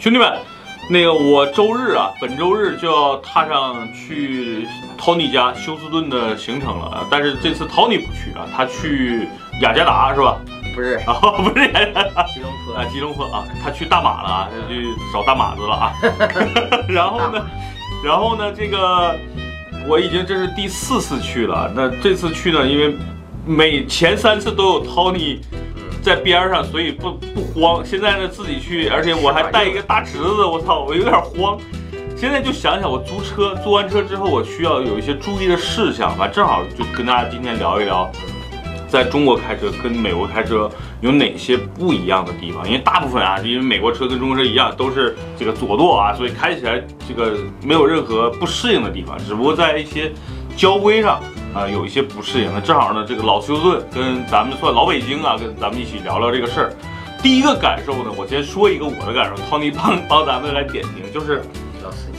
兄弟们，那个我周日啊，本周日就要踏上去 Tony 家休斯顿的行程了。但是这次 Tony 不去啊，他去雅加达是吧？不是，啊，不是雅加达，吉隆坡啊，吉隆坡啊，他去大马了啊，他去找大马子了啊。然后呢，然后呢，这个我已经这是第四次去了。那这次去呢，因为每前三次都有 Tony 在边上，所以不不慌。现在呢，自己去，而且我还带一个大侄子，我操，我有点慌。现在就想想，我租车，租完车之后，我需要有一些注意的事项吧。正好就跟大家今天聊一聊，在中国开车跟美国开车有哪些不一样的地方。因为大部分啊，因为美国车跟中国车一样，都是这个左舵啊，所以开起来这个没有任何不适应的地方，只不过在一些交规上啊有一些不适应。那正好呢，这个老休顿跟咱们算老北京啊，跟咱们一起聊聊这个事儿。第一个感受呢，我先说一个我的感受，Tony 帮帮咱们来点评，就是。老司机，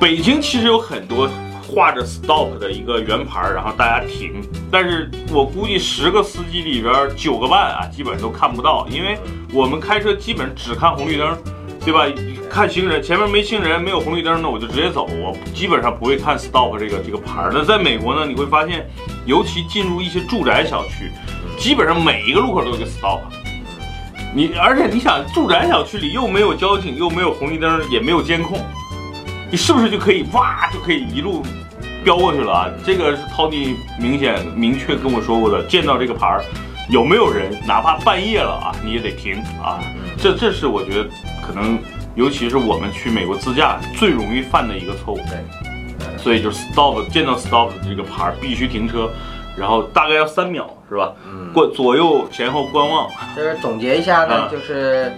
北京其实有很多画着 stop 的一个圆牌，然后大家停，但是我估计十个司机里边九个半啊，基本上都看不到，因为我们开车基本只看红绿灯，对吧？看行人，前面没行人，没有红绿灯，那我就直接走，我基本上不会看 stop 这个这个牌儿。那在美国呢，你会发现，尤其进入一些住宅小区，基本上每一个路口都有一个 stop。你而且你想，住宅小区里又没有交警，又没有红绿灯，也没有监控，你是不是就可以哇就可以一路飙过去了啊？这个是 Tony 明显明确跟我说过的，见到这个牌儿，有没有人，哪怕半夜了啊，你也得停啊。这这是我觉得可能，尤其是我们去美国自驾最容易犯的一个错误。对，所以就是 stop 见到 stop 的这个牌儿必须停车，然后大概要三秒是吧？嗯，过左右前后观望。就是总结一下呢，啊就是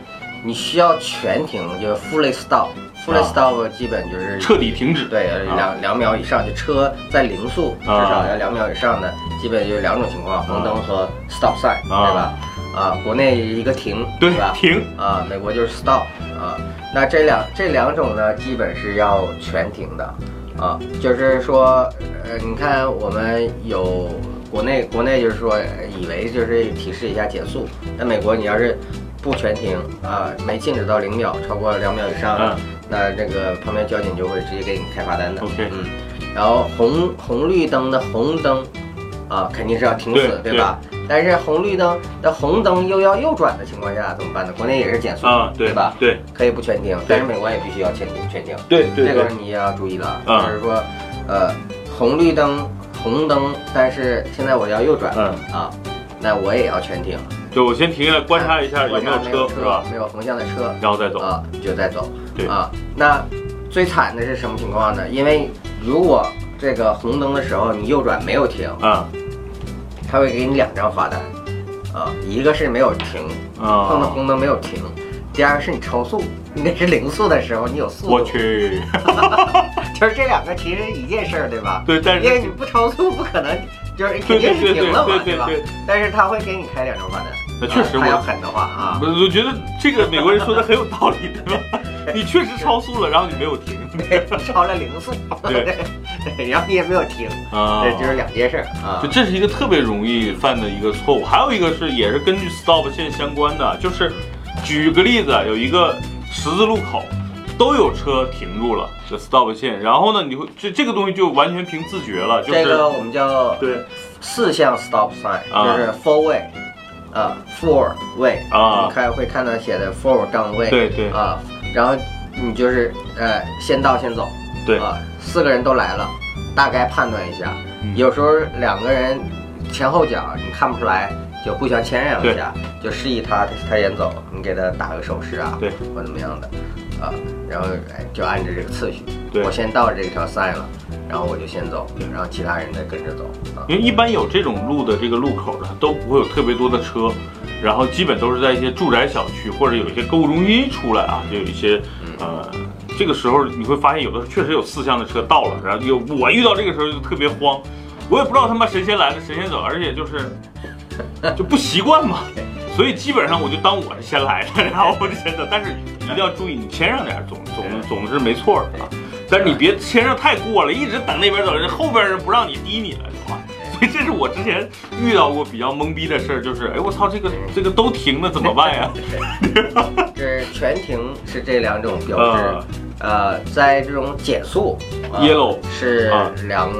你需要全停，就是 fully stop。fully 啊 stop 基本就是彻底停止对，啊两两秒以上，就车在零速至啊少要两秒以上的，基本就两种情况，红灯和 stop sign，啊对吧？啊，国内一个停，对吧？停啊，美国就是 stop 啊。那这两这两种呢，基本是要全停的啊。就是说，呃，你看我们有国内国内就是说，以为就是提示一下减速，那美国你要是不全停啊，没静止到零秒，超过两秒以上，嗯那这个旁边交警就会直接给你开罚单的。OK 嗯，然后红红绿灯的红灯啊，肯定是要停死，对对吧？但是红绿灯的红灯又要右转的情况下怎么办呢？国内也是减速，啊，对吧？对可以不全停，但是美国也必须要全停，全停。对对对这个你也要注意了，嗯就是说，呃，红绿灯红灯，但是现在我要右转，嗯啊，那我也要全停，就我先停下来观察一下有没有车是吧？没有横向的车，然后再走。啊，你就再走。对啊，那最惨的是什么情况呢？因为如果这个红灯的时候你右转没有停，啊他会给你两张罚单，啊，一个是没有停，碰到啊！红灯没有停，第二个是你超速，应该是零速的时候你有速度。我，去，就是这两个其实是一件事儿，对吧？对，但是因为你不超速不可能，就是肯定是停了嘛，吧？对吧对，但是他会给你开两张罚单，那确实啊他要狠的话啊，我我觉得这个美国人说的很有道理，对吧？你确实超速了，然后你没有停，对，超了零速，对。对，然后你也没有停，啊。这就是两件事儿啊。就。这是一个特别容易犯的一个错误。还有一个是也是根据 stop 线相关的，就是举个例子，有一个十字路口。都有车停住了，这 stop 线，然后呢，你会这这个东西就完全凭自觉了，就是这个我们叫对。四项 stop sign，啊。就是 four way，啊，four way，啊。你看会看到写的 four 杠位，对对。啊，然后你就是呃先到先走，对。啊，四个人都来了，大概判断一下，嗯。有时候两个人前后脚你看不出来，就互相谦让一下，就示意他他先走，你给他打个手势啊，对，或怎么样的，啊，然后哎就按照这个次序，对。我先到这条 sign 了，然后我就先走，然后其他人再跟着走啊。因为一般有这种路的这个路口呢，都不会有特别多的车，然后基本都是在一些住宅小区或者有一些购物中心出来啊，就有一些呃，这个时候你会发现有的确实有四厢的车到了，然后有我遇到这个时候就特别慌，我也不知道他妈谁先来的谁先走，而且就是 就不习惯嘛。所以基本上我就当我是先来的，然后我就先走。但是一定要注意，你谦让点总总 总是没错的啊。但是你别谦让太过了，一直等那边走，人后边人不让你逼你了，是吧？这是我之前遇到过比较懵逼的事儿，就是哎我操，这个这个都停了怎么办呀？这 全停是这两种标志，呃，在这种减速呃 Yellow 是啊。两，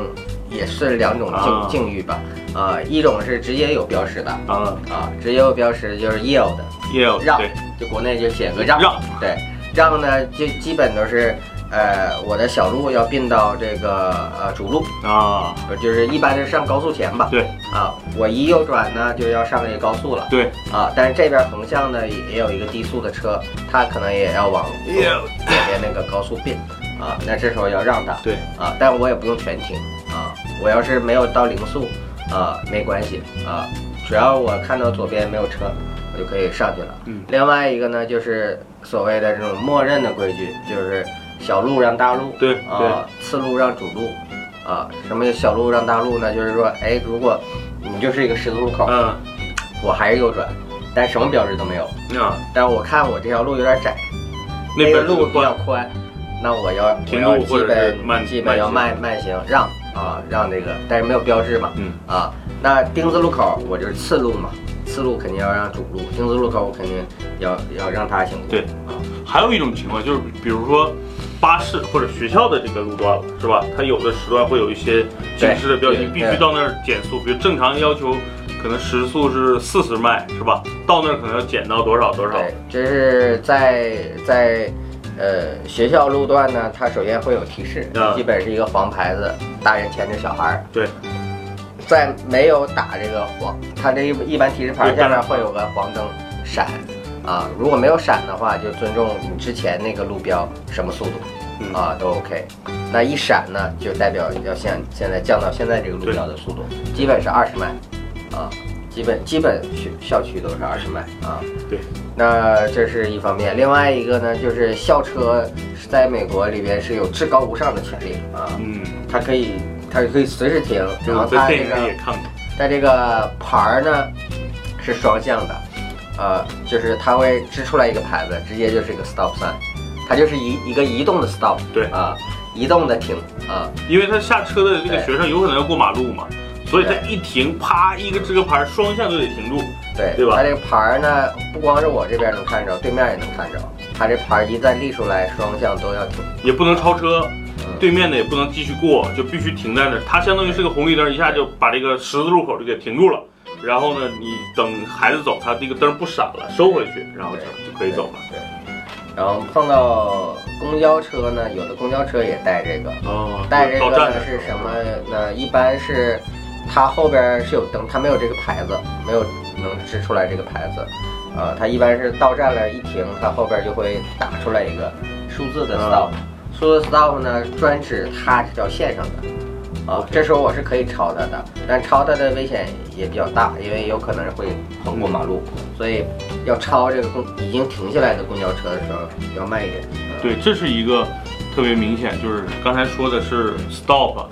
也是两种啊。境境遇吧，呃，一种是直接有标识的，啊，啊，直接有标识就是 yield 也有让，就国内就写个让，让。对，让呢就基本都是，呃，我的小路要并到这个呃主路，啊，就是一般是上高速前吧，对啊，我一右转呢就要上这个高速了，对，啊，但是这边横向呢也也有一个低速的车，它可能也要往左边那个高速并，啊，那这时候要让它，对，啊，但我也不用全停啊，我要是没有到零速，啊，没关系啊，只要我看到左边没有车，我就可以上去了。嗯另外一个呢，就是所谓的这种默认的规矩，就是小路让大路，对啊，次路让主路，啊，什么小路让大路呢？就是说，哎，如果你就是一个十字路口，嗯。我还是右转，但什么标志都没有，啊，但是我看我这条路有点窄，那边路比较宽，那我要我停要基路或者是本慢基本要慢慢慢行让啊让这个，但是没有标志嘛，嗯。啊，那丁字路口我就是次路嘛，次路肯定要让主路，丁字路口我肯定要要让他行，对。啊，还有一种情况就是，比如说巴士或者学校的这个路段了，是吧？它有的时段会有一些警示的标记，你必须到那儿减速，比如正常要求可能时速是四十迈，是吧？到那儿可能要减到多少多少。对，这是在在呃学校路段呢，它首先会有提示，啊基本是一个黄牌子，大人牵着小孩儿。对，在没有打这个黄，它这一一般提示牌对下面会有个黄灯闪，啊，如果没有闪的话，就尊重你之前那个路标什么速度，嗯。啊都 OK。那一闪呢，就代表要现现在降到现在这个路标的速度，基本是二十迈，啊，基本基本学校区都是二十迈啊。对，那这是一方面，另外一个呢，就是校车是在美国里边是有至高无上的权利啊，嗯，它可以它可以随时停，然后它这个在这个牌儿呢是双向的，呃，就是它会支出来一个牌子，直接就是一个 stop sign，它就是一一个移动的 stop，对啊，移动的停啊，因为他下车的这个学生有可能要过马路嘛，所以他一停，啪一个这个牌双向都得停住。对，对吧它这个牌儿呢，不光是我这边能看着，对面也能看着，它这牌儿一旦立出来，双向都要停。也不能超车，嗯对面的也不能继续过，就必须停在那儿。它相当于是个红绿灯，一下就把这个十字路口就给停住了。然后呢，你等孩子走，他这个灯不闪了，收回去，然后就就可以走了。对，然后碰到公交车呢，有的公交车也带这个，哦，带这个呢是什么呢？一般是它后边是有灯，它没有这个牌子，没有能支出来这个牌子。呃，它一般是到站了，一停，它后边就会打出来一个数字的 stop。数字 stop 呢，专指它这条线上的。啊，这时候我是可以超他的，但超他的危险也比较大，因为有可能会横过马路，所以要超这个公已经停下来的公交车的时候要慢一点。嗯对，这是一个特别明显，就是刚才说的是 stop，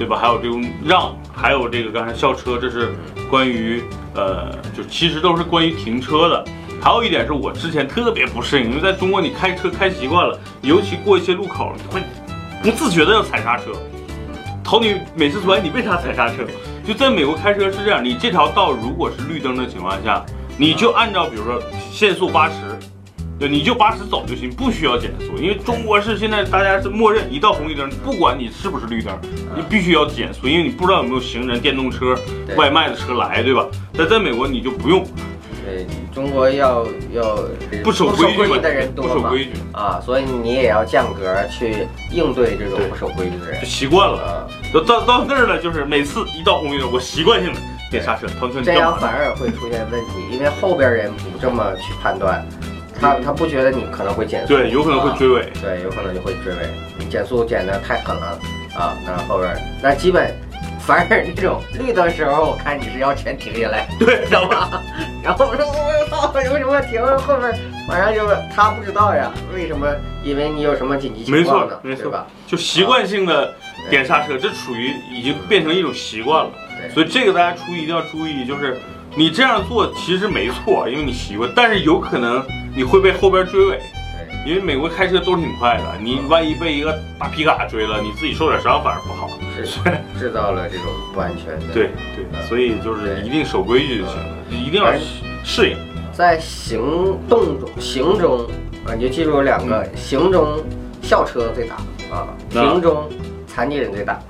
对吧？还有这种让，还有这个刚才校车，这是关于呃，就其实都是关于停车的。还有一点是我之前特别不适应，因为在中国你开车开习惯了，尤其过一些路口，你会不自觉的要踩刹车。头你每次出来，你为啥踩刹车？就在美国开车是这样，你这条道如果是绿灯的情况下，你就按照比如说限速八十，对，你就八十走就行，不需要减速。因为中国是现在大家是默认一到红绿灯，不管你是不是绿灯，你必须要减速，因为你不知道有没有行人、电动车、外卖的车来，对吧？但在美国你就不用，对，中国要要不守规矩的人多嘛不守规矩啊，所以你也要降格去应对这种不守规矩的人就习惯了。啊，都到到那儿了，就是每次一到红绿灯，我习惯性的点刹车。同学，你这？样反而会出现问题，因为后边人不这么去判断，他他不觉得你可能会减速，对，有可能会追尾。啊对，有可能就会追尾，你减速减的太狠了啊，那后边那基本。反而那种绿灯时候，我看你是要全停下来，对，知道吧？然后我说我操，为什么停？后面马上就他不知道呀，为什么？因为你有什么紧急情没错况呢？没错对吧？就习惯性的点刹车，这属于已经变成一种习惯了。对所以这个大家注意一定要注意，就是你这样做其实没错，因为你习惯，但是有可能你会被后边追尾。对因为美国开车都挺快的，你万一被一个大皮卡追了，你自己受点伤反而不好。是制造了这种不安全的。对对，所以就是一定守规矩就行了，一定要适应。在行动中，行中啊，你就记住两个：行中校车最大啊，行中残疾人最大。